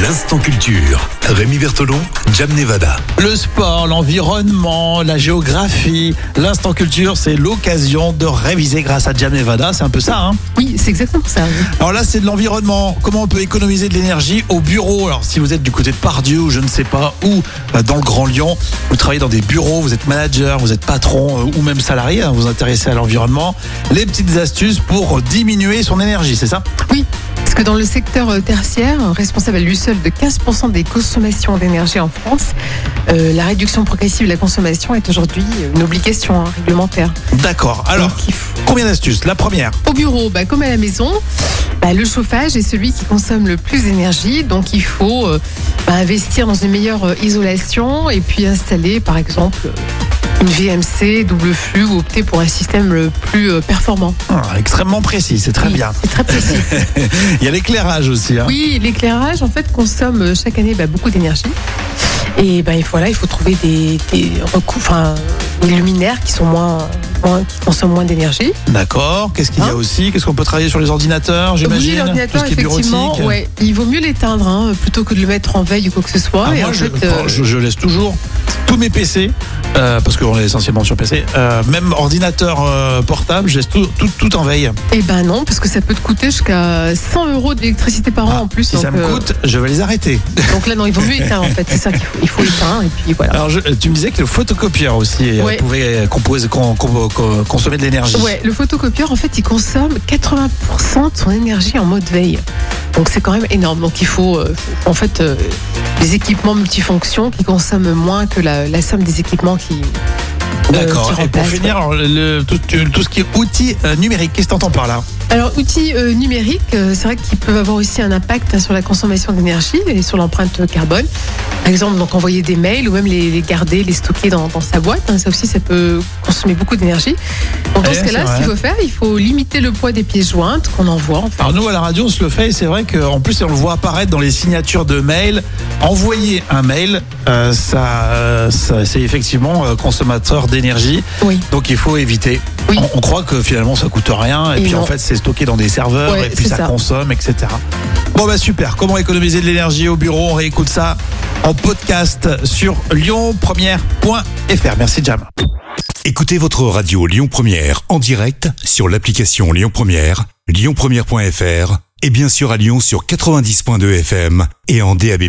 L'instant culture. Rémi Bertolon, Jam Nevada. Le sport, l'environnement, la géographie, l'instant culture, c'est l'occasion de réviser grâce à Jam Nevada. C'est un peu ça, hein Oui, c'est exactement ça. oui. Alors là, c'est de l'environnement. Comment on peut économiser de l'énergie au bureau? Alors, si vous êtes du côté de Pardieu ou je ne sais pas où, euh, dans le Grand Lyon, vous travaillez dans des bureaux, vous êtes manager, vous êtes patron euh, ou même salarié, hein, vous vous intéressez à l'environnement. Les petites astuces pour diminuer son énergie, c'est ça? Oui, parce que dans le secteur tertiaire, responsable à lui seul de 15% des consommations d'énergie en France, euh, la réduction progressive de la consommation est aujourd'hui une obligation hein, réglementaire. D'accord. Alors, Donc, il faut- combien d'astuces La première. Au bureau, bah, comme à la maison, bah, le chauffage est celui qui consomme le plus d'énergie, donc il faut euh, bah, investir dans une meilleure euh, isolation et puis installer par exemple une VMC double flux ou opter pour un système le plus euh, performant. Ah, extrêmement précis, c'est très Oui, bien. C'est très précis. Il y a l'éclairage aussi. Hein. Oui, l'éclairage en fait consomme euh, chaque année bah, beaucoup d'énergie. Et ben voilà, il faut trouver des, des enfin, des luminaires qui sont moins, moins- qui consomment moins d'énergie. D'accord. Qu'est-ce qu'il y a Hein aussi? Qu'est-ce qu'on peut travailler sur les ordinateurs, j'imagine Oui, l'ordinateur, effectivement, ouais, il vaut mieux l'éteindre hein, plutôt que de le mettre en veille ou quoi que ce soit. Ah, et moi, en je, fait, euh, je- je laisse toujours tous mes PC, euh, parce qu'on est essentiellement sur PC, euh, même ordinateur euh, portable, je laisse tout, tout, tout en veille. eh ben non, parce que ça peut te coûter jusqu'à 100 euros d'électricité par an Ah, en plus. si ça me coûte, je vais les arrêter. donc là, non, il vaut mieux éteindre en fait. C'est ça qu'il faut. Il faut éteindre et puis voilà. Alors, je- tu me disais que le photocopieur aussi Ouais. pouvait composer, con- consommer de l'énergie. Ouais, le photocopieur, en fait, il consomme 80% de son énergie en mode veille. Donc c'est quand même énorme. Donc il faut, euh, en fait, euh, des équipements multifonctions qui consomment moins que la, la somme des équipements qui. euh, D'accord. Et pour finir, alors, le- tout, tout ce qui est outils euh, numériques, qu'est-ce que tu entends par là? Alors, outils euh, numériques, euh, c'est vrai qu'ils peuvent avoir aussi un impact sur la consommation d'énergie et sur l'empreinte carbone. Par exemple, donc envoyer des mails ou même les, les garder, les stocker dans, dans sa boîte. hein, ça aussi, ça peut consommer beaucoup d'énergie. Donc, dans Ouais, ce cas-là, ce qu'il faut faire, il faut limiter le poids des pièces jointes qu'on envoie. Alors nous à la radio on se le fait et c'est vrai qu'en plus on le voit apparaître dans les signatures de mail. Envoyer un mail, euh, ça, euh, ça- c'est effectivement consommateur d'énergie. Oui. Donc il faut éviter. Oui. On, on croit que finalement ça coûte rien et, Et puis en fait c'est stocké dans des serveurs Ouais, et puis ça, ça. consomme, etc. Bon bah super. Comment économiser de l'énergie au bureau? On réécoute ça en podcast sur lyonpremière.fr. Merci Jam. Écoutez votre radio Lyon Première en direct sur l'application Lyon Première, lyonpremière.fr et bien sûr à Lyon sur 90.2 FM et en DAB+.